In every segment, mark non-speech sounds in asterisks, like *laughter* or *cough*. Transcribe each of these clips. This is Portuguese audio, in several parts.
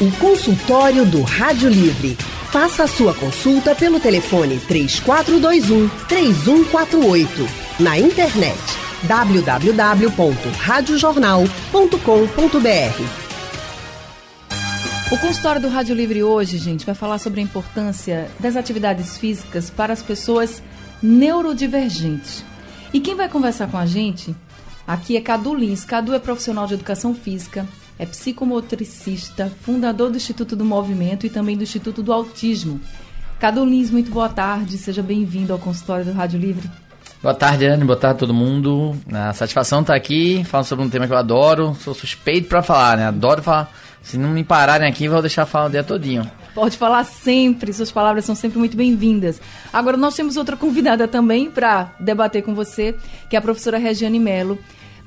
O consultório do Rádio Livre. Faça a sua consulta pelo telefone 3421 3148. Na internet www.radiojornal.com.br. O consultório do Rádio Livre hoje, gente, vai falar sobre a importância das atividades físicas para as pessoas neurodivergentes. E quem vai conversar com a gente aqui é Cadu Lins. Cadu é profissional de educação física, é psicomotricista, fundador do Instituto do Movimento e também do Instituto do Autismo. Cadu Lins, muito boa tarde, seja bem-vindo ao consultório do Rádio Livre. Boa tarde, Anne. Boa tarde a todo mundo. A satisfação estar tá aqui, falando sobre um tema que eu adoro. Sou suspeito para falar, né? Adoro falar. Se não me pararem aqui, vou deixar falar o dia todinho. Pode falar sempre, suas palavras são sempre muito bem-vindas. Agora, nós temos outra convidada também para debater com você, que é a professora Regiane Melo.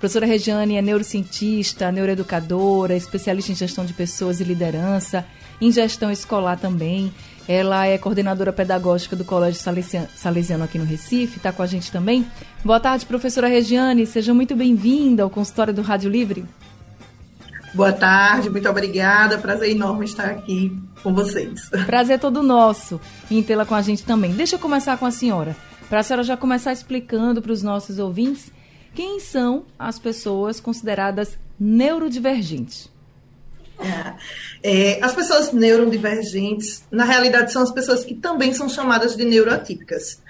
Professora Regiane é neurocientista, neuroeducadora, especialista em gestão de pessoas e liderança, em gestão escolar também. Ela é coordenadora pedagógica do Colégio Salesiano aqui no Recife, está com a gente também. Boa tarde, professora Regiane, seja muito bem-vinda ao consultório do Rádio Livre. Boa tarde, muito obrigada. Prazer enorme estar aqui com vocês. *laughs* Prazer todo nosso em tê-la com a gente também. Deixa eu começar com a senhora, para a senhora já começar explicando para os nossos ouvintes quem são as pessoas consideradas neurodivergentes. É, as pessoas neurodivergentes, na realidade, são as pessoas que também são chamadas de neuroatípicas.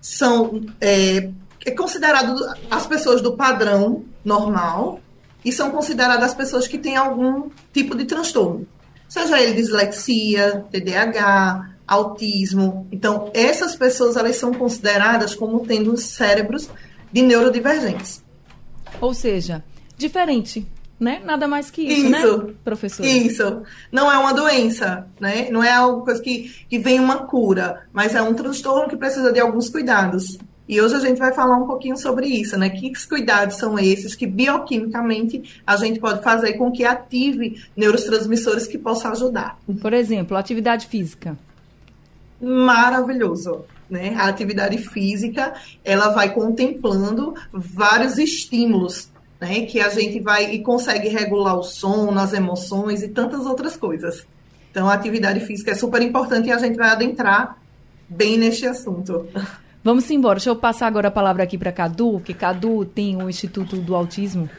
São é, é considerado as pessoas do padrão normal e são consideradas as pessoas que têm algum tipo de transtorno, seja ele dislexia, TDAH, autismo. Então, essas pessoas elas são consideradas como tendo cérebros de neurodivergentes. Ou seja, diferente né? Nada mais que isso, né, isso né, professor? Isso. Não é uma doença, né? Não é algo que, que vem uma cura, mas é um transtorno que precisa de alguns cuidados. E hoje a gente vai falar um pouquinho sobre isso, né? Que cuidados são esses que bioquimicamente a gente pode fazer com que ative neurotransmissores que possam ajudar. Por exemplo, atividade física. Maravilhoso. Né? A atividade física ela vai contemplando vários estímulos né? Que a gente vai e consegue regular o sono, as emoções e tantas outras coisas. Então, a atividade física é super importante e a gente vai adentrar bem neste assunto. *laughs* Vamos embora. Deixa eu passar agora a palavra aqui para Cadu, que Cadu tem o Instituto do Autismo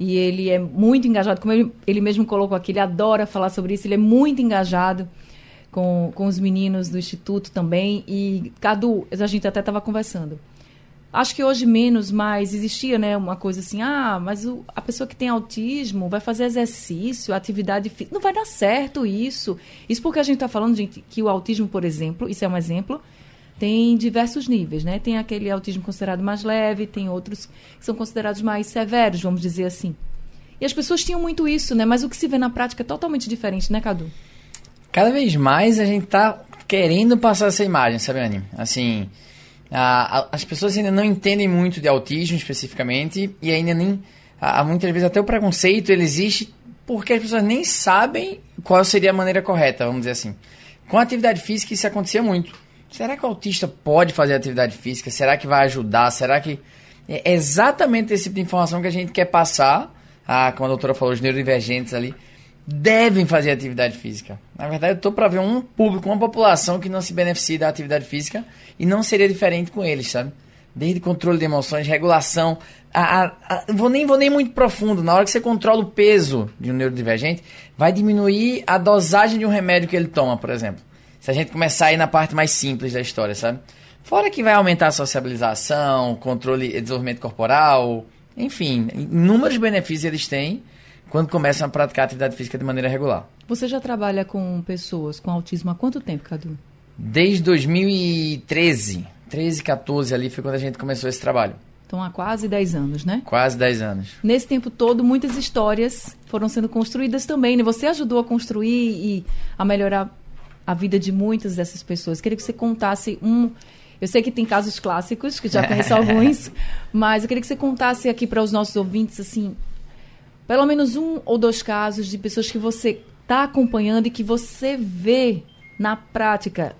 e ele é muito engajado, como ele, ele mesmo colocou aqui, ele adora falar sobre isso, ele é muito engajado com, com os meninos do Instituto também. E, Cadu, a gente até estava conversando. Acho que hoje menos, mas existia, né, uma coisa assim, ah, mas o, a pessoa que tem autismo vai fazer exercício, atividade física. Não vai dar certo isso. Isso porque a gente está falando, gente, que o autismo, por exemplo, isso é um exemplo, tem diversos níveis, né? Tem aquele autismo considerado mais leve, tem outros que são considerados mais severos, vamos dizer assim. E as pessoas tinham muito isso, né? Mas o que se vê na prática é totalmente diferente, né, Cadu? Cada vez mais a gente está querendo passar essa imagem, sabe, Anny? Assim, ah, as pessoas ainda não entendem muito de autismo especificamente e ainda nem. Ah, muitas vezes até o preconceito ele existe porque as pessoas nem sabem qual seria a maneira correta, vamos dizer assim. Com a atividade física isso acontecia muito. Será que o autista pode fazer atividade física? Será que vai ajudar? Será que. É exatamente esse tipo de informação que a gente quer passar. Ah, como a doutora falou, os neurodivergentes ali devem fazer atividade física. Na verdade, eu estou para ver um público, uma população que não se beneficia da atividade física e não seria diferente com eles, sabe? Desde controle de emoções, regulação. A, a, a, vou nem vou nem muito profundo. Na hora que você controla o peso de um neurodivergente, vai diminuir a dosagem de um remédio que ele toma, por exemplo. Se a gente começar a ir na parte mais simples da história, sabe? Fora que vai aumentar a sociabilização, controle, desenvolvimento corporal, enfim, inúmeros benefícios eles têm quando começam a praticar atividade física de maneira regular. Você já trabalha com pessoas com autismo há quanto tempo, Cadu? Desde 2013. 13, 14 ali foi quando a gente começou esse trabalho. Então há quase 10 anos, né? Quase 10 anos. Nesse tempo todo, muitas histórias foram sendo construídas também, né? Você ajudou a construir e a melhorar a vida de muitas dessas pessoas. Queria que você contasse um. Eu sei que tem casos clássicos, que já conheço *laughs* alguns, mas eu queria que você contasse aqui para os nossos ouvintes, assim, pelo menos um ou dois casos de pessoas que você está acompanhando e que você vê na prática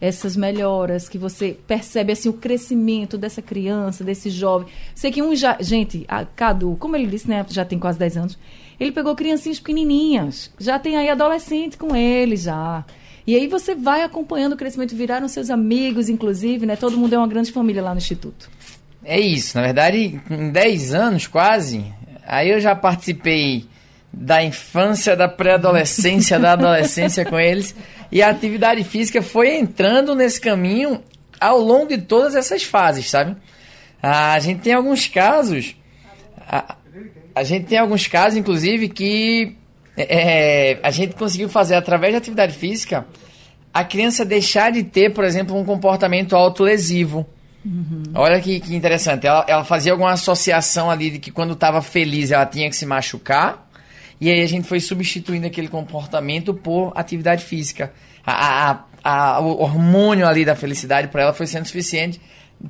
essas melhoras, que você percebe assim o crescimento dessa criança, desse jovem. Sei que um já, gente, a Cadu, como ele disse, né, já tem quase 10 anos, ele pegou criancinhas pequenininhas, já tem aí adolescente com ele já. E aí você vai acompanhando o crescimento, viraram seus amigos, inclusive, né? Todo mundo é uma grande família lá no Instituto. É isso, na verdade, com 10 anos quase, aí eu já participei da infância, da pré-adolescência, da adolescência com eles. E a atividade física foi entrando nesse caminho ao longo de todas essas fases, sabe? A gente tem alguns casos. A, a gente tem alguns casos, inclusive, que é, a gente conseguiu fazer através da atividade física a criança deixar de ter, por exemplo, um comportamento autolesivo. Uhum. Olha que, que interessante. Ela, ela, fazia alguma associação ali de que quando estava feliz ela tinha que se machucar. E aí a gente foi substituindo aquele comportamento por atividade física. A, a, a, o hormônio ali da felicidade para ela foi sendo suficiente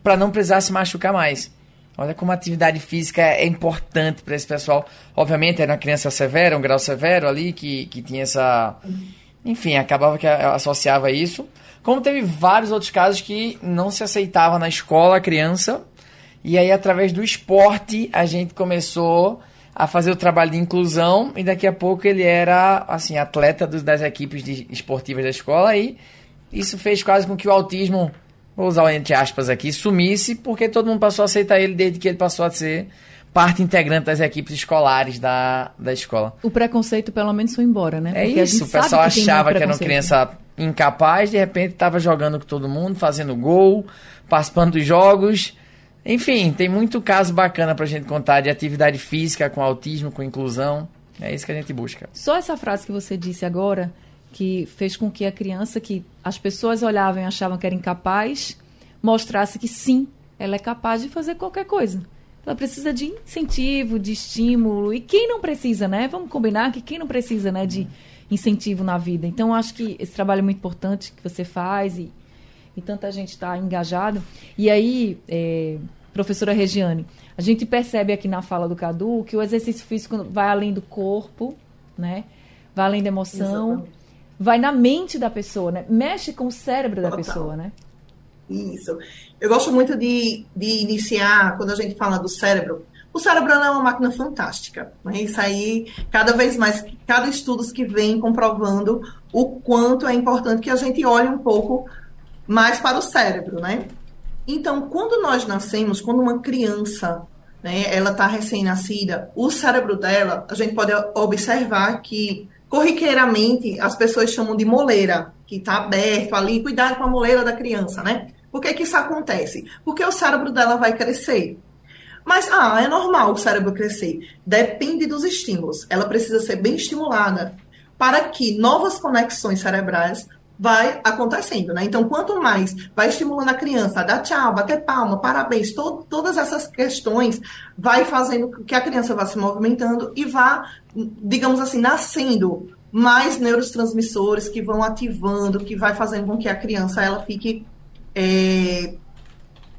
para não precisar se machucar mais. Olha como a atividade física é importante para esse pessoal. Obviamente era uma criança severa, um grau severo ali, que, que tinha essa. Enfim, acabava que associava isso. Como teve vários outros casos que não se aceitava na escola a criança. E aí, através do esporte, a gente começou a fazer o trabalho de inclusão e daqui a pouco ele era assim atleta dos, das equipes de, esportivas da escola e isso fez quase com que o autismo, vou usar entre aspas aqui, sumisse porque todo mundo passou a aceitar ele desde que ele passou a ser parte integrante das equipes escolares da, da escola. O preconceito pelo menos foi embora, né? É porque é isso, o pessoal achava que era uma criança incapaz, de repente estava jogando com todo mundo, fazendo gol, participando dos jogos enfim, tem muito caso bacana pra gente contar de atividade física com autismo, com inclusão. É isso que a gente busca. Só essa frase que você disse agora, que fez com que a criança, que as pessoas olhavam e achavam que era incapaz, mostrasse que sim, ela é capaz de fazer qualquer coisa. Ela precisa de incentivo, de estímulo. E quem não precisa, né? Vamos combinar que quem não precisa, né, de incentivo na vida. Então, acho que esse trabalho é muito importante que você faz e, e tanta gente está engajado. E aí, é, professora Regiane, a gente percebe aqui na fala do Cadu que o exercício físico vai além do corpo, né? Vai além da emoção, Exatamente. vai na mente da pessoa, né? Mexe com o cérebro Total. da pessoa, né? Isso. Eu gosto muito de, de iniciar, quando a gente fala do cérebro, o cérebro é uma máquina fantástica. Né? Isso aí, cada vez mais, cada estudo que vem comprovando o quanto é importante que a gente olhe um pouco mais para o cérebro, né? Então, quando nós nascemos, quando uma criança, né, ela está recém-nascida, o cérebro dela, a gente pode observar que corriqueiramente as pessoas chamam de moleira, que está aberto ali, cuidado com a moleira da criança, né? Por que, que isso acontece? Porque o cérebro dela vai crescer. Mas, ah, é normal o cérebro crescer. Depende dos estímulos. Ela precisa ser bem estimulada para que novas conexões cerebrais vai acontecendo, né? Então, quanto mais vai estimulando a criança a dar tchau, bater palma, parabéns, to todas essas questões vai fazendo que a criança vá se movimentando e vá, digamos assim, nascendo mais neurotransmissores que vão ativando, que vai fazendo com que a criança ela fique é,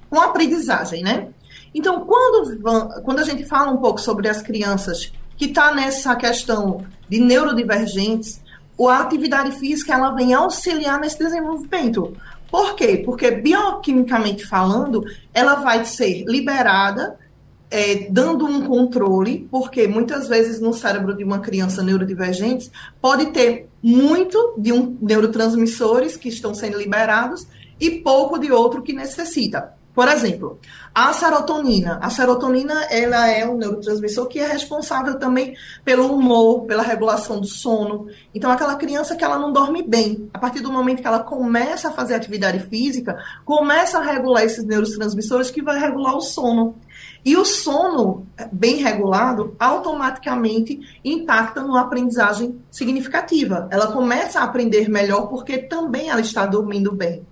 com aprendizagem, né? Então, quando, quando a gente fala um pouco sobre as crianças que está nessa questão de neurodivergentes, a atividade física ela vem auxiliar nesse desenvolvimento. Por quê? Porque bioquimicamente falando, ela vai ser liberada, é, dando um controle, porque muitas vezes no cérebro de uma criança neurodivergente pode ter muito de um neurotransmissores que estão sendo liberados e pouco de outro que necessita. Por exemplo, a serotonina. A serotonina ela é um neurotransmissor que é responsável também pelo humor, pela regulação do sono. Então, aquela criança que ela não dorme bem, a partir do momento que ela começa a fazer atividade física, começa a regular esses neurotransmissores que vai regular o sono. E o sono bem regulado automaticamente impacta numa aprendizagem significativa. Ela começa a aprender melhor porque também ela está dormindo bem.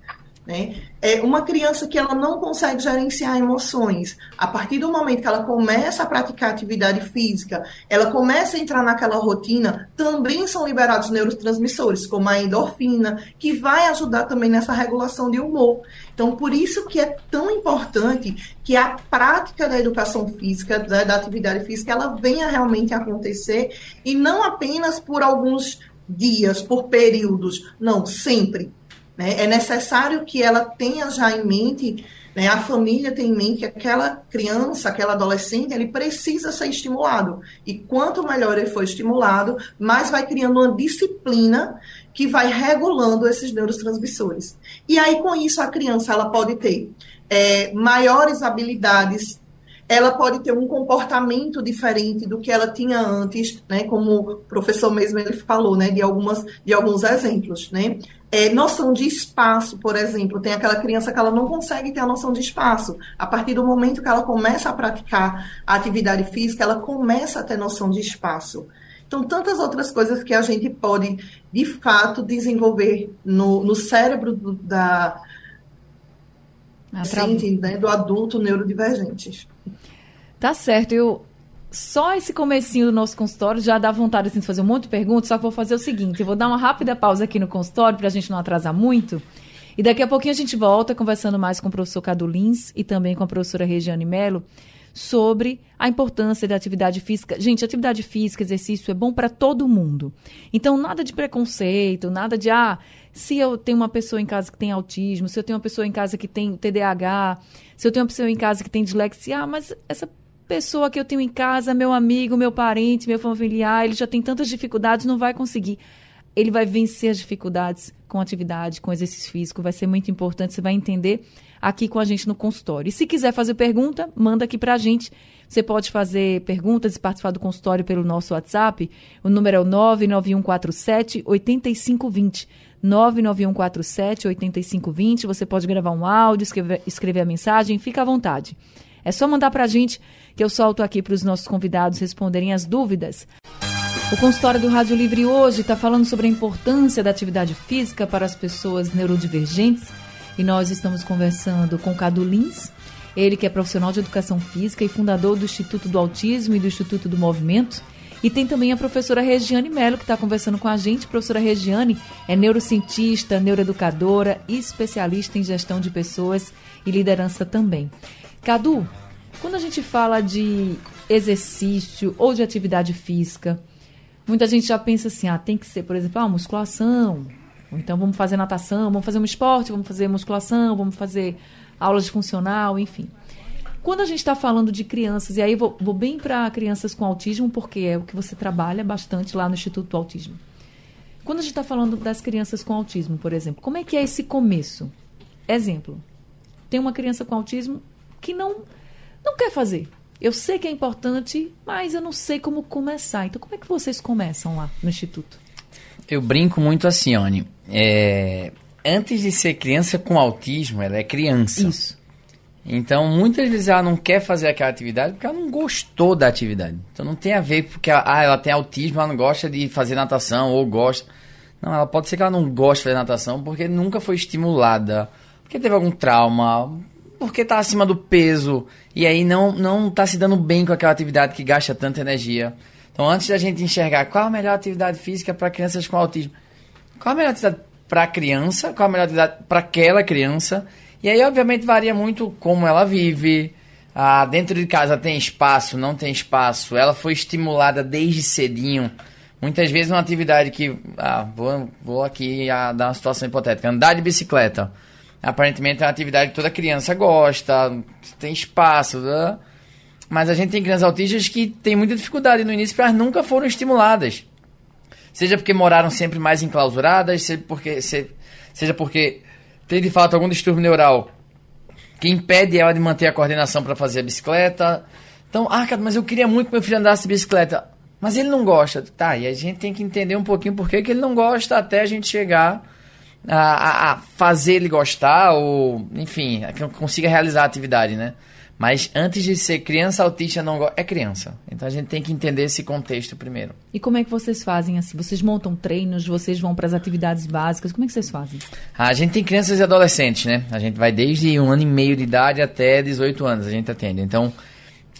Né? É uma criança que ela não consegue gerenciar emoções, a partir do momento que ela começa a praticar atividade física, ela começa a entrar naquela rotina, também são liberados neurotransmissores, como a endorfina, que vai ajudar também nessa regulação de humor. Então, por isso que é tão importante que a prática da educação física, da, da atividade física, ela venha realmente acontecer e não apenas por alguns dias, por períodos, não, sempre Né? É necessário que ela tenha já em mente, né, a família tem em mente que aquela criança, aquela adolescente, ele precisa ser estimulado. E quanto melhor ele for estimulado, mais vai criando uma disciplina que vai regulando esses neurotransmissores. E aí, com isso, a criança ela pode ter é, maiores habilidades ela pode ter um comportamento diferente do que ela tinha antes, né? Como o professor mesmo ele falou, né? De algumas, de alguns exemplos, né? É, noção de espaço, por exemplo, tem aquela criança que ela não consegue ter a noção de espaço. A partir do momento que ela começa a praticar a atividade física, ela começa a ter noção de espaço. Então, tantas outras coisas que a gente pode, de fato, desenvolver no, no cérebro do, da, assim, né, do adulto neurodivergente. Tá certo. Eu só esse comecinho do nosso consultório já dá vontade assim, de fazer um monte de perguntas, só que vou fazer o seguinte, eu vou dar uma rápida pausa aqui no consultório para a gente não atrasar muito. E daqui a pouquinho a gente volta conversando mais com o professor Cadu Lins e também com a professora Regiane Melo sobre a importância da atividade física. Gente, atividade física, exercício é bom para todo mundo. Então, nada de preconceito, nada de, ah, se eu tenho uma pessoa em casa que tem autismo, se eu tenho uma pessoa em casa que tem TDAH, se eu tenho uma pessoa em casa que tem dislexia, ah, mas essa pessoa que eu tenho em casa, meu amigo, meu parente, meu familiar, ele já tem tantas dificuldades, não vai conseguir. Ele vai vencer as dificuldades com atividade, com exercício físico, vai ser muito importante, você vai entender aqui com a gente no consultório. E se quiser fazer pergunta, manda aqui para a gente. Você pode fazer perguntas e participar do consultório pelo nosso WhatsApp. O número é o 99147 8520. 99147 8520. Você pode gravar um áudio, escrever, escrever a mensagem, fica à vontade. É só mandar para a gente que eu solto aqui para os nossos convidados responderem as dúvidas. O consultório do Rádio Livre hoje está falando sobre a importância da atividade física para as pessoas neurodivergentes e nós estamos conversando com Cadu Lins, ele que é profissional de educação física e fundador do Instituto do Autismo e do Instituto do Movimento. E tem também a professora Regiane Mello, que está conversando com a gente. A professora Regiane é neurocientista, neuroeducadora e especialista em gestão de pessoas e liderança também. Cadu, quando a gente fala de exercício ou de atividade física, muita gente já pensa assim, ah, tem que ser, por exemplo, ah, musculação, então vamos fazer natação, vamos fazer um esporte, vamos fazer musculação, vamos fazer aulas de funcional, enfim. Quando a gente está falando de crianças, e aí vou, vou bem para crianças com autismo, porque é o que você trabalha bastante lá no Instituto do Autismo. Quando a gente está falando das crianças com autismo, por exemplo, como é que é esse começo? Exemplo, tem uma criança com autismo que não, não quer fazer. Eu sei que é importante, mas eu não sei como começar. Então, como é que vocês começam lá no Instituto? Eu brinco muito assim, Oni. É, antes de ser criança com autismo, ela é criança. Isso. Então, muitas vezes ela não quer fazer aquela atividade porque ela não gostou da atividade. Então, não tem a ver porque ela, ah, ela tem autismo, ela não gosta de fazer natação ou gosta. Não, ela pode ser que ela não goste de fazer natação porque nunca foi estimulada, porque teve algum trauma, porque está acima do peso e aí não não está se dando bem com aquela atividade que gasta tanta energia. Então, antes da gente enxergar qual a melhor atividade física para crianças com autismo, qual a melhor atividade para a criança, qual a melhor atividade para aquela criança, e aí, obviamente, varia muito como ela vive. Ah, dentro de casa tem espaço, não tem espaço. Ela foi estimulada desde cedinho. Muitas vezes uma atividade que. Ah, vou, vou aqui ah, dar uma situação hipotética. Andar de bicicleta. Aparentemente é uma atividade que toda criança gosta, tem espaço. Né? Mas a gente tem crianças autistas que têm muita dificuldade no início, porque elas nunca foram estimuladas. Seja porque moraram sempre mais enclausuradas, seja porque, seja porque tem de fato algum distúrbio neural que impede ela de manter a coordenação para fazer a bicicleta. Então, ah, mas eu queria muito que meu filho andasse de bicicleta. Mas ele não gosta. Tá, e a gente tem que entender um pouquinho por que ele não gosta até a gente chegar a, a, fazer ele gostar ou, enfim, que consiga realizar a atividade, né? Mas antes de ser criança autista, não é criança. Então a gente tem que entender esse contexto primeiro. E como é que vocês fazem assim? Vocês montam treinos, vocês vão para as atividades básicas? Como é que vocês fazem? A gente tem crianças e adolescentes, né? A gente vai desde um ano e meio de idade até 18 anos, a gente atende. Então,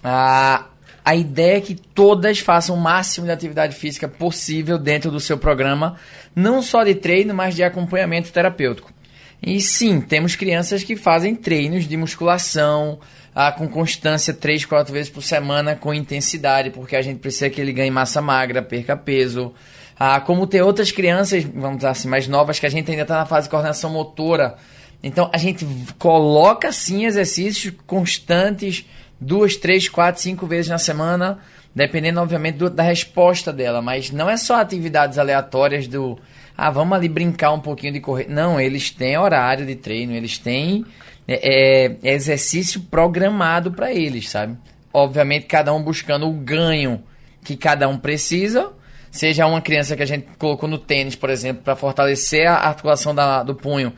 a, a ideia é que todas façam o máximo de atividade física possível dentro do seu programa, não só de treino, mas de acompanhamento terapêutico. E sim, temos crianças que fazem treinos de musculação, ah, com constância três, quatro vezes por semana, com intensidade, porque a gente precisa que ele ganhe massa magra, perca peso. Ah, como tem outras crianças, vamos dizer assim, mais novas, que a gente ainda está na fase de coordenação motora. Então a gente coloca sim exercícios constantes, duas, três, quatro, cinco vezes na semana, dependendo, obviamente, do, da resposta dela. Mas não é só atividades aleatórias do. Ah, vamos ali brincar um pouquinho de correr. Não, eles têm horário de treino, eles têm é, é, exercício programado para eles, sabe? Obviamente, cada um buscando o ganho que cada um precisa. Seja uma criança que a gente colocou no tênis, por exemplo, para fortalecer a articulação da, do punho,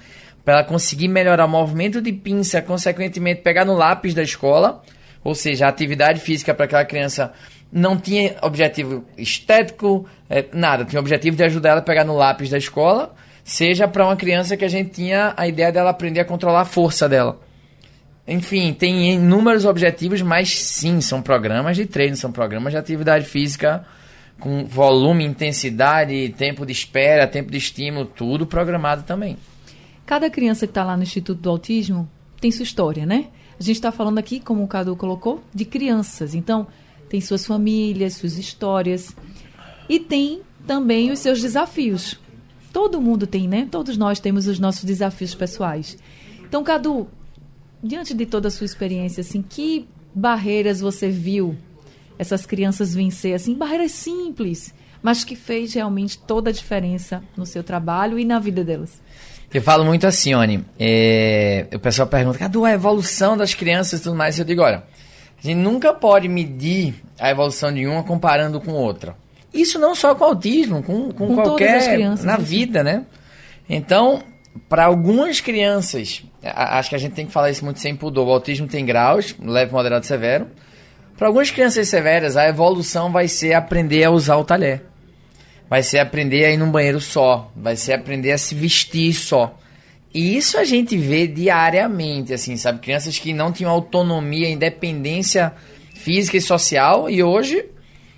para ela conseguir melhorar o movimento de pinça, consequentemente pegar no lápis da escola, ou seja, a atividade física para aquela criança não tinha objetivo estético, é, nada, tinha objetivo de ajudar ela a pegar no lápis da escola seja para uma criança que a gente tinha a ideia dela aprender a controlar a força dela. Enfim, tem inúmeros objetivos, mas sim, são programas de treino, são programas de atividade física com volume, intensidade, tempo de espera, tempo de estímulo, tudo programado também. Cada criança que está lá no Instituto do Autismo tem sua história, né? A gente está falando aqui, como o Cadu colocou, de crianças. Então, tem suas famílias, suas histórias. E tem também os seus desafios. Todo mundo tem, né? Todos nós temos os nossos desafios pessoais. Então, Cadu, diante de toda a sua experiência, assim, que barreiras você viu essas crianças vencer, assim, barreiras simples, mas que fez realmente toda a diferença no seu trabalho e na vida delas? Eu falo muito assim, Oni. É, o pessoal pergunta, Cadu, a evolução das crianças e tudo mais. Eu digo, olha, a gente nunca pode medir a evolução de uma comparando com outra. Isso não só com autismo, com, com, com qualquer. Crianças, na vida, né? Então, para algumas crianças, acho que a gente tem que falar isso muito sem pudor. O autismo tem graus, leve, moderado e severo. Para algumas crianças severas, a evolução vai ser aprender a usar o talher. Vai ser aprender a ir num banheiro só. Vai ser aprender a se vestir só. E isso a gente vê diariamente, assim, sabe? Crianças que não tinham autonomia, independência física e social e hoje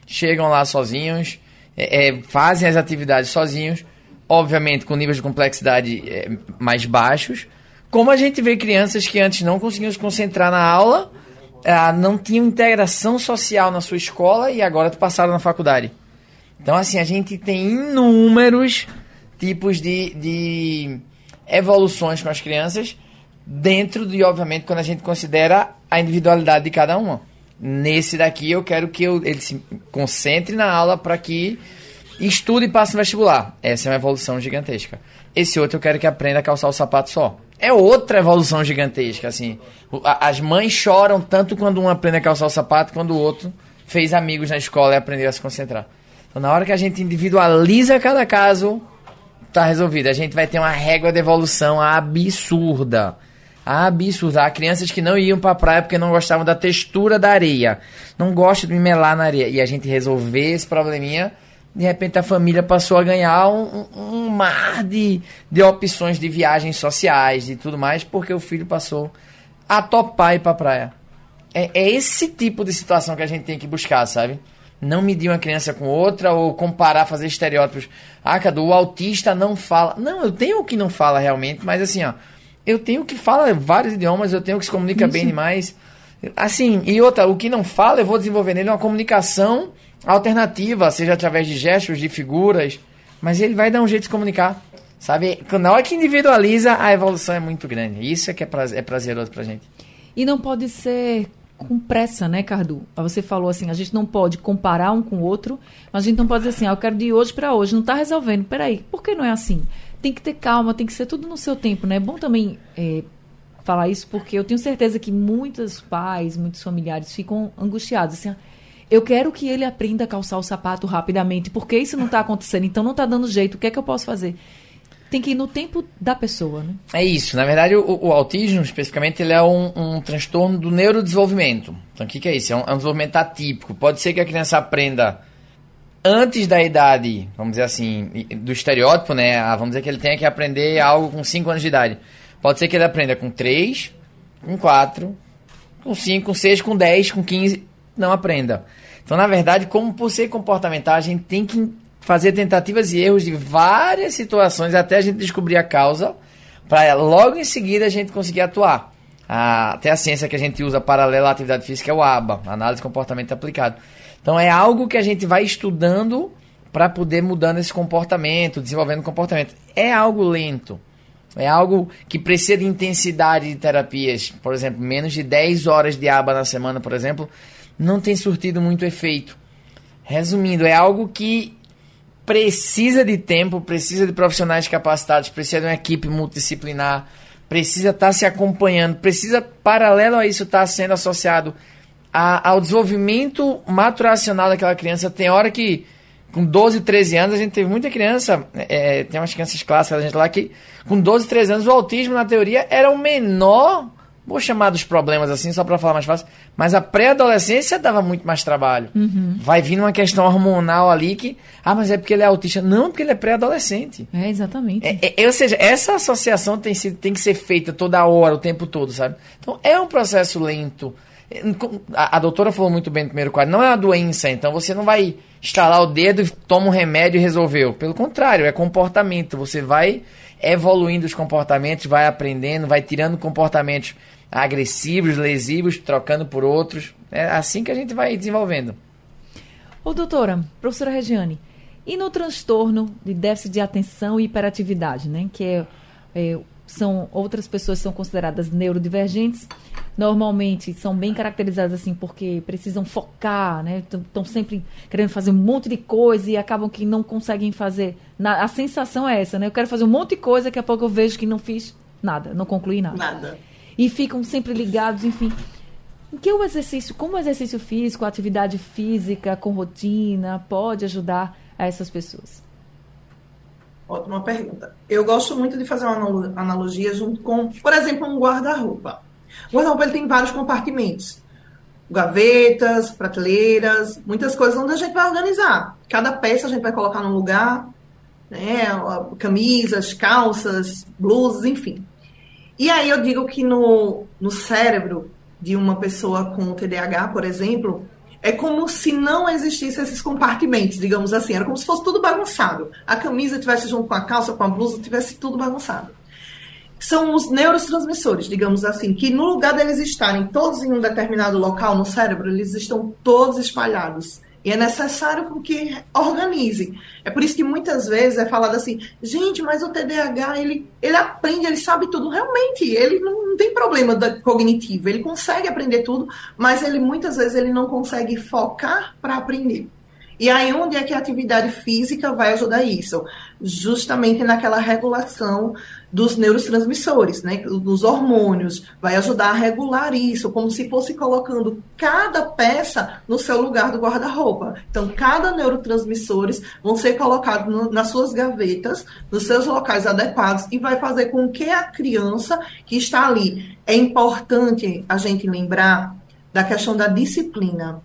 chegam lá sozinhos, é, é, fazem as atividades sozinhos, obviamente com níveis de complexidade é, mais baixos. Como a gente vê crianças que antes não conseguiam se concentrar na aula, é, não tinham integração social na sua escola e agora passaram na faculdade. Então, assim, a gente tem inúmeros tipos de, de evoluções com as crianças, dentro de, obviamente, quando a gente considera a individualidade de cada uma. Nesse daqui eu quero que eu, ele se concentre na aula para que estude e passe no vestibular. Essa é uma evolução gigantesca. Esse outro eu quero que aprenda a calçar o sapato só. É outra evolução gigantesca, assim. As mães choram tanto quando um aprende a calçar o sapato, quando o outro fez amigos na escola e aprendeu a se concentrar. Então, na hora que a gente individualiza cada caso, tá resolvido. A gente vai ter uma régua de evolução absurda absurdo. Há crianças que não iam pra praia porque não gostavam da textura da areia. Não gostam de me melar na areia. E a gente resolver esse probleminha, de repente a família passou a ganhar um, um mar de, de opções de viagens sociais e tudo mais, porque o filho passou a topar ir pra praia. É, é esse tipo de situação que a gente tem que buscar, sabe? Não medir uma criança com outra ou comparar, fazer estereótipos. Ah, Cadu, o autista não fala. Não, eu tenho o que não fala realmente, mas assim, ó eu tenho que fala vários idiomas, eu tenho que se comunica Isso. bem demais. Assim, e outra, o que não fala, eu vou desenvolver nele uma comunicação alternativa, seja através de gestos, de figuras, mas ele vai dar um jeito de se comunicar. Sabe? Na hora que individualiza, a evolução é muito grande. Isso é que é, prazer, é prazeroso pra gente. E não pode ser com pressa, né, Cardu? Você falou assim, a gente não pode comparar um com o outro, mas a gente não pode dizer assim, ah, eu quero de hoje para hoje, não está resolvendo. Peraí, por que não é assim? tem que ter calma, tem que ser tudo no seu tempo, né? É bom também é, falar isso porque eu tenho certeza que muitos pais, muitos familiares ficam angustiados, assim, eu quero que ele aprenda a calçar o sapato rapidamente, porque isso não está acontecendo, então não está dando jeito, o que é que eu posso fazer? Tem que ir no tempo da pessoa, né? É isso. Na verdade, o, o autismo, especificamente, ele é um, um, transtorno do neurodesenvolvimento. Então, o que, que é isso? É um, é um desenvolvimento atípico. Pode ser que a criança aprenda antes da idade, vamos dizer assim, do estereótipo, né? Ah, vamos dizer que ele tenha que aprender algo com 5 anos de idade. Pode ser que ele aprenda com 3, com 4, com 5, com 6, com 10, com 15, não aprenda. Então, na verdade, como por ser comportamental, a gente tem que fazer tentativas e erros de várias situações até a gente descobrir a causa, para logo em seguida a gente conseguir atuar. até a ciência que a gente usa paralela à atividade física é o ABA, Análise de Comportamento Aplicado. Então é algo que a gente vai estudando para poder mudando esse comportamento, desenvolvendo comportamento. É algo lento. É algo que precisa de intensidade de terapias. Por exemplo, menos de 10 horas de aba na semana, por exemplo, não tem surtido muito efeito. Resumindo, é algo que precisa de tempo, precisa de profissionais capacitados, precisa de uma equipe multidisciplinar, precisa estar tá se acompanhando, precisa, paralelo a isso, estar tá sendo associado a, ao desenvolvimento maturacional daquela criança. Tem hora que com 12, 13 anos, a gente teve muita criança, é, tem umas crianças clássicas da gente lá que, com 12, 13 anos, o autismo, na teoria, era o menor, vou chamar dos problemas assim, só para falar mais fácil, mas a pré-adolescência dava muito mais trabalho. Uhum. Vai vir uma questão hormonal ali que, ah, mas é porque ele é autista. Não, porque ele é pré-adolescente. É, exatamente. É, é, ou seja, essa associação tem, tem que ser feita toda hora, o tempo todo, sabe? Então, é um processo lento. A, a doutora falou muito bem no primeiro quadro, não é uma doença, então você não vai estalar o dedo, toma um remédio e resolveu. Pelo contrário, é comportamento. Você vai evoluindo os comportamentos, vai aprendendo, vai tirando comportamentos agressivos, lesivos, trocando por outros. É assim que a gente vai desenvolvendo. Ô, doutora, professora Regiane, e no transtorno de déficit de atenção e hiperatividade, né? Que é, é são outras pessoas são consideradas neurodivergentes. Normalmente são bem caracterizadas assim porque precisam focar, né? Estão sempre querendo fazer um monte de coisa e acabam que não conseguem fazer. Na, a sensação é essa, né? Eu quero fazer um monte de coisa, daqui a pouco eu vejo que não fiz nada, não concluí nada. Nada. E ficam sempre ligados, enfim. Em que o exercício, como o exercício físico, a atividade física com rotina pode ajudar a essas pessoas? Ótima pergunta. Eu gosto muito de fazer uma analogia junto com, por exemplo, um guarda-roupa. O guarda-roupa tem vários compartimentos. Gavetas, prateleiras, muitas coisas onde a gente vai organizar. Cada peça a gente vai colocar num lugar, né? Camisas, calças, blusas, enfim. E aí eu digo que no, no cérebro de uma pessoa com TDAH, por exemplo, é como se não existissem esses compartimentos, digamos assim. Era como se fosse tudo bagunçado. A camisa tivesse junto com a calça, com a blusa, tivesse tudo bagunçado. São os neurotransmissores, digamos assim, que no lugar deles estarem todos em um determinado local no cérebro, eles estão todos espalhados. E é necessário que organize. É por isso que muitas vezes é falado assim, gente, mas o TDAH, ele, ele aprende, ele sabe tudo. Realmente, ele não, não tem problema cognitivo, ele consegue aprender tudo, mas ele muitas vezes ele não consegue focar para aprender. E aí, onde é que a atividade física vai ajudar isso? Justamente naquela regulação dos neurotransmissores, né, dos hormônios, vai ajudar a regular isso, como se fosse colocando cada peça no seu lugar do guarda-roupa. Então, cada neurotransmissores vão ser colocados no, nas suas gavetas, nos seus locais adequados e vai fazer com que a criança que está ali. É importante a gente lembrar da questão da disciplina.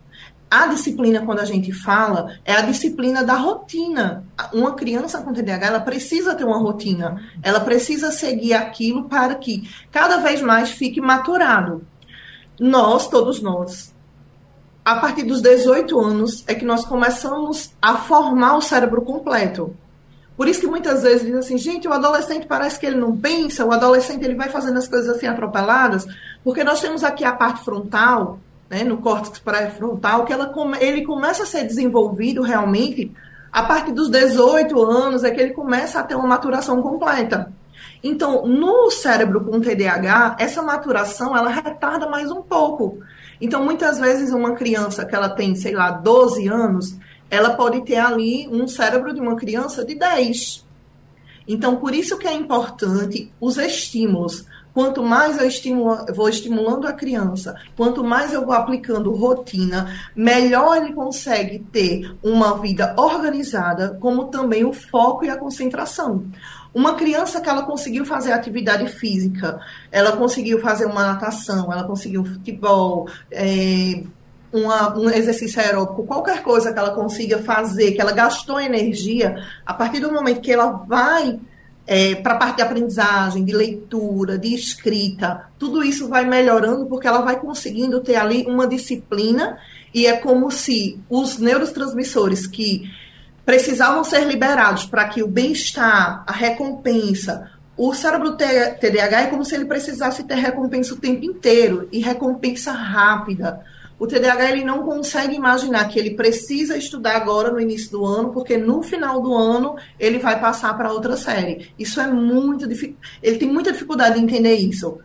A disciplina, quando a gente fala, é a disciplina da rotina. Uma criança com TDAH, ela precisa ter uma rotina. Ela precisa seguir aquilo para que cada vez mais fique maturado. Nós, todos nós, a partir dos 18 anos, é que nós começamos a formar o cérebro completo. Por isso que muitas vezes dizem assim, gente, o adolescente parece que ele não pensa, o adolescente ele vai fazendo as coisas assim atropeladas, porque nós temos aqui a parte frontal, né, no córtex pré-frontal, que ela, ele começa a ser desenvolvido realmente a partir dos 18 anos, é que ele começa a ter uma maturação completa. Então, no cérebro com TDAH, essa maturação, ela retarda mais um pouco. Então, muitas vezes, uma criança que ela tem, sei lá, 12 anos, ela pode ter ali um cérebro de uma criança de 10. Então, por isso que é importante os estímulos. Quanto mais eu estimulo, vou estimulando a criança, quanto mais eu vou aplicando rotina, melhor ele consegue ter uma vida organizada, como também o foco e a concentração. Uma criança que ela conseguiu fazer atividade física, ela conseguiu fazer uma natação, ela conseguiu futebol, é, uma, um exercício aeróbico, qualquer coisa que ela consiga fazer, que ela gastou energia, a partir do momento que ela vai é, para a parte de aprendizagem, de leitura, de escrita, tudo isso vai melhorando porque ela vai conseguindo ter ali uma disciplina e é como se os neurotransmissores que precisavam ser liberados para que o bem-estar, a recompensa, o cérebro TDAH é como se ele precisasse ter recompensa o tempo inteiro e recompensa rápida. O TDAH ele não consegue imaginar que ele precisa estudar agora no início do ano, porque no final do ano ele vai passar para outra série. Isso é muito difícil. Ele tem muita dificuldade em entender isso.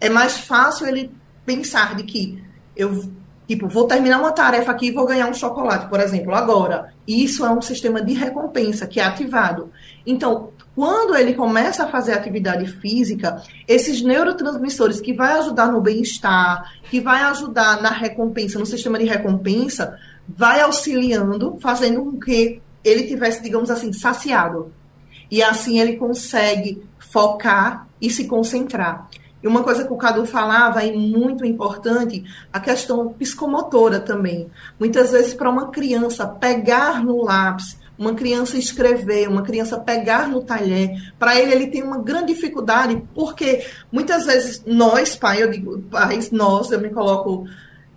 É mais fácil ele pensar de que eu Tipo, vou terminar uma tarefa aqui e vou ganhar um chocolate, por exemplo, agora. Isso é um sistema de recompensa que é ativado. Então, quando ele começa a fazer atividade física, esses neurotransmissores que vai ajudar no bem-estar, que vai ajudar na recompensa, no sistema de recompensa, vai auxiliando, fazendo com que ele tivesse, digamos assim, saciado. E assim ele consegue focar e se concentrar. E uma coisa que o Cadu falava, e muito importante, a questão psicomotora também. Muitas vezes, para uma criança pegar no lápis, uma criança escrever, uma criança pegar no talher, para ele ele tem uma grande dificuldade, porque muitas vezes nós, pai, eu digo pais, nós, eu me coloco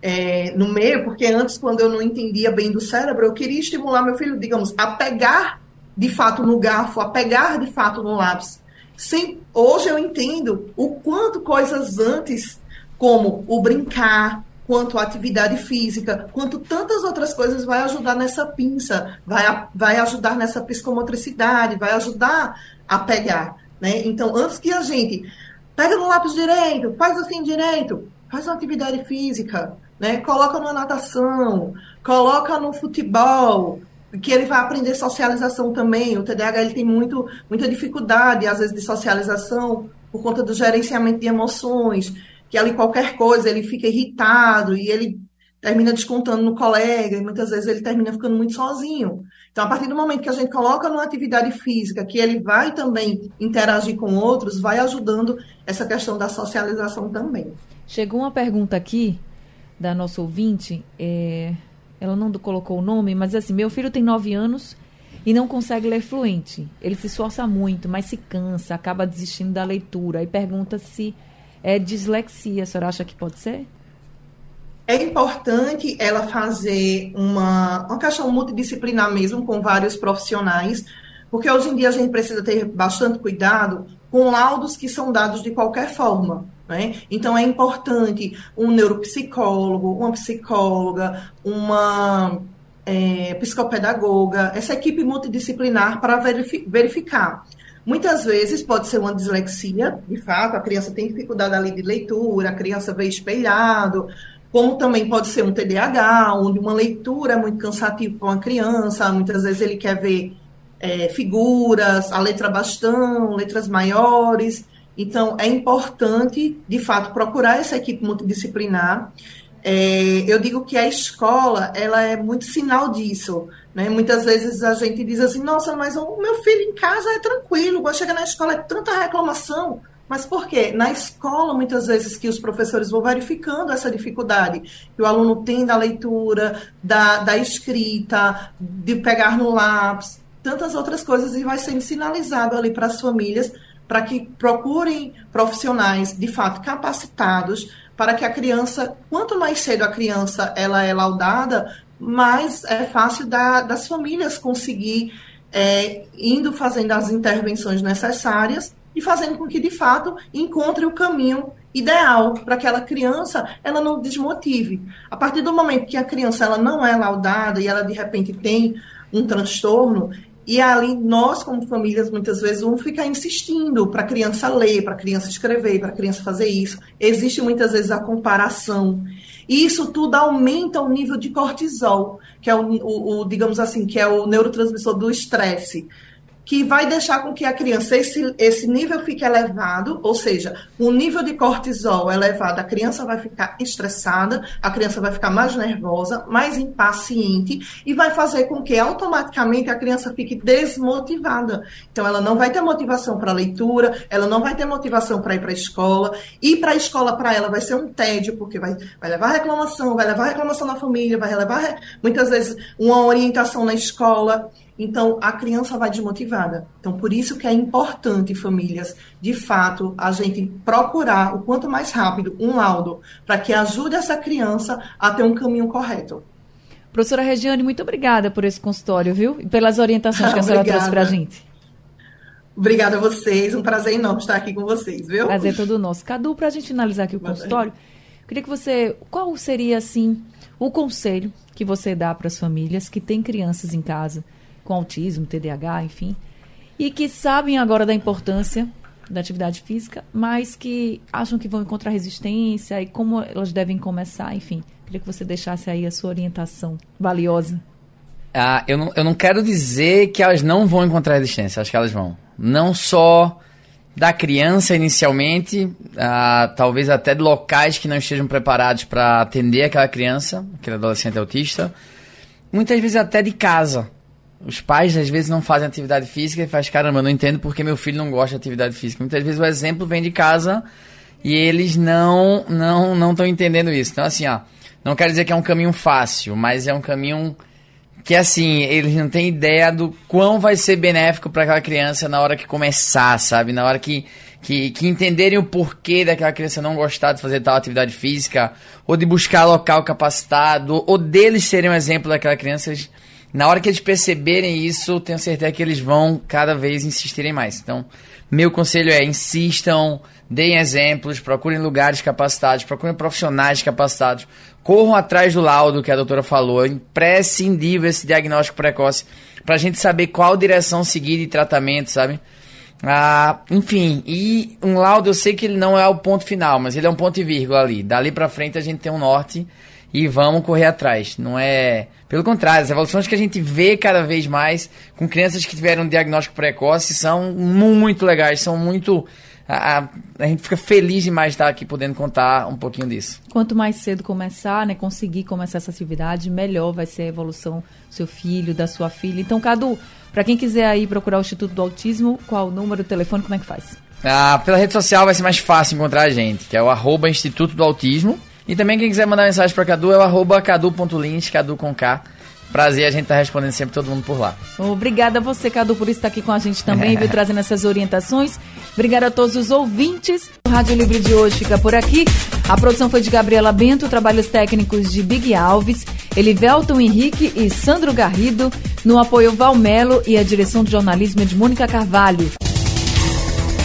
é, no meio, porque antes, quando eu não entendia bem do cérebro, eu queria estimular meu filho, digamos, a pegar de fato no garfo, a pegar de fato no lápis. Sem, hoje eu entendo o quanto coisas antes, como o brincar, quanto a atividade física, quanto tantas outras coisas vai ajudar nessa pinça, vai, vai ajudar nessa psicomotricidade, vai ajudar a pegar. Né? Então, antes que a gente pega no lápis direito, faz assim direito, faz uma atividade física, né? coloca numa natação, coloca no futebol, que ele vai aprender socialização também. O TDAH ele tem muito, muita dificuldade, às vezes, de socialização por conta do gerenciamento de emoções, que ali qualquer coisa ele fica irritado e ele termina descontando no colega, e muitas vezes ele termina ficando muito sozinho. Então, a partir do momento que a gente coloca numa atividade física, que ele vai também interagir com outros, vai ajudando essa questão da socialização também. Chegou uma pergunta aqui da nossa ouvinte, é, ela não colocou o nome, mas assim, meu filho tem nove anos e não consegue ler fluente. Ele se esforça muito, mas se cansa, acaba desistindo da leitura e pergunta se é dislexia. A senhora acha que pode ser? É importante ela fazer uma, uma questão multidisciplinar mesmo com vários profissionais, porque hoje em dia a gente precisa ter bastante cuidado com laudos que são dados de qualquer forma. Né? Então, é importante um neuropsicólogo, uma psicóloga, uma é, psicopedagoga, essa equipe multidisciplinar para verificar. Muitas vezes pode ser uma dislexia, de fato, a criança tem dificuldade ali de leitura, a criança vê espelhado, como também pode ser um TDAH, onde uma leitura é muito cansativa para uma criança, muitas vezes ele quer ver é, figuras, a letra bastão, letras maiores, então, é importante, de fato, procurar essa equipe multidisciplinar. É, eu digo que a escola, ela é muito sinal disso. Né? Muitas vezes a gente diz assim, nossa, mas o meu filho em casa é tranquilo, quando chega na escola é tanta reclamação. Mas por quê? Na escola, muitas vezes, que os professores vão verificando essa dificuldade que o aluno tem da leitura, da, da escrita, de pegar no lápis, tantas outras coisas, e vai sendo sinalizado ali para as famílias para que procurem profissionais de fato capacitados para que a criança, quanto mais cedo a criança ela é laudada, mais é fácil da, das famílias conseguir é, indo fazendo as intervenções necessárias e fazendo com que de fato encontre o caminho ideal para aquela criança ela não desmotive. A partir do momento que a criança ela não é laudada e ela de repente tem um transtorno, e ali nós, como famílias, muitas vezes vamos ficar insistindo para a criança ler, para a criança escrever, para a criança fazer isso. Existe muitas vezes a comparação. E isso tudo aumenta o nível de cortisol, que é o, o, o digamos assim, que é o neurotransmissor do estresse que vai deixar com que a criança, esse, esse nível fique elevado, ou seja, o nível de cortisol elevado, a criança vai ficar estressada, a criança vai ficar mais nervosa, mais impaciente, e vai fazer com que automaticamente a criança fique desmotivada. Então, ela não vai ter motivação para leitura, ela não vai ter motivação para ir para a escola, ir para a escola para ela vai ser um tédio, porque vai, vai levar reclamação, vai levar reclamação na família, vai levar muitas vezes uma orientação na escola. Então, a criança vai desmotivada. Então, por isso que é importante, famílias, de fato, a gente procurar o quanto mais rápido um laudo para que ajude essa criança a ter um caminho correto. Professora Regiane, muito obrigada por esse consultório, viu? E pelas orientações *laughs* que a senhora trouxe para a gente. Obrigada a vocês, um prazer enorme estar aqui com vocês, viu? Prazer todo nosso. Cadu, para a gente finalizar aqui o consultório, tarde. queria que você, qual seria, assim, o conselho que você dá para as famílias que têm crianças em casa com autismo, TDAH, enfim, e que sabem agora da importância da atividade física, mas que acham que vão encontrar resistência e como elas devem começar, enfim. Queria que você deixasse aí a sua orientação valiosa. Ah, eu, não, eu não quero dizer que elas não vão encontrar resistência, acho que elas vão. Não só da criança inicialmente, ah, talvez até de locais que não estejam preparados para atender aquela criança, aquele adolescente autista, muitas vezes até de casa. Os pais às vezes não fazem atividade física e faz caramba, não entendo porque meu filho não gosta de atividade física. Muitas vezes o exemplo vem de casa e eles não não não estão entendendo isso. Então assim, ó, não quero dizer que é um caminho fácil, mas é um caminho que assim, eles não têm ideia do quão vai ser benéfico para aquela criança na hora que começar, sabe? Na hora que, que, que, entenderem o porquê daquela criança não gostar de fazer tal atividade física, ou de buscar local capacitado, ou deles serem um exemplo daquela criança, eles na hora que eles perceberem isso, tenho certeza que eles vão cada vez insistirem mais. Então, meu conselho é: insistam, deem exemplos, procurem lugares capacitados, procurem profissionais capacitados, corram atrás do laudo que a doutora falou, é imprescindível esse diagnóstico precoce para a gente saber qual direção seguir de tratamento, sabe? Ah, enfim, e um laudo eu sei que ele não é o ponto final, mas ele é um ponto e vírgula ali. Dali para frente a gente tem um norte e vamos correr atrás. Não é. Pelo contrário, as evoluções que a gente vê cada vez mais com crianças que tiveram um diagnóstico precoce são muito legais, são muito. A, a, gente fica feliz demais de estar aqui podendo contar um pouquinho disso. Quanto mais cedo começar, né, conseguir começar essa atividade, melhor vai ser a evolução do seu filho, da sua filha. Então, Cadu, para quem quiser aí procurar o Instituto do Autismo, qual o número, o telefone, como é que faz? Ah, pela rede social vai ser mais fácil encontrar a gente, que é o arroba Instituto do Autismo. E também quem quiser mandar mensagem para Cadu é o arroba cadu.lins, Cadu com K. Prazer, a gente tá respondendo sempre todo mundo por lá. Obrigada a você, Cadu, por estar aqui com a gente também, viu, *laughs* trazendo essas orientações. Obrigada a todos os ouvintes. O Rádio Livre de hoje fica por aqui. A produção foi de Gabriela Bento, trabalhos técnicos de Big Alves, Elivelton Henrique e Sandro Garrido, no apoio Valmelo e a direção de jornalismo de Mônica Carvalho.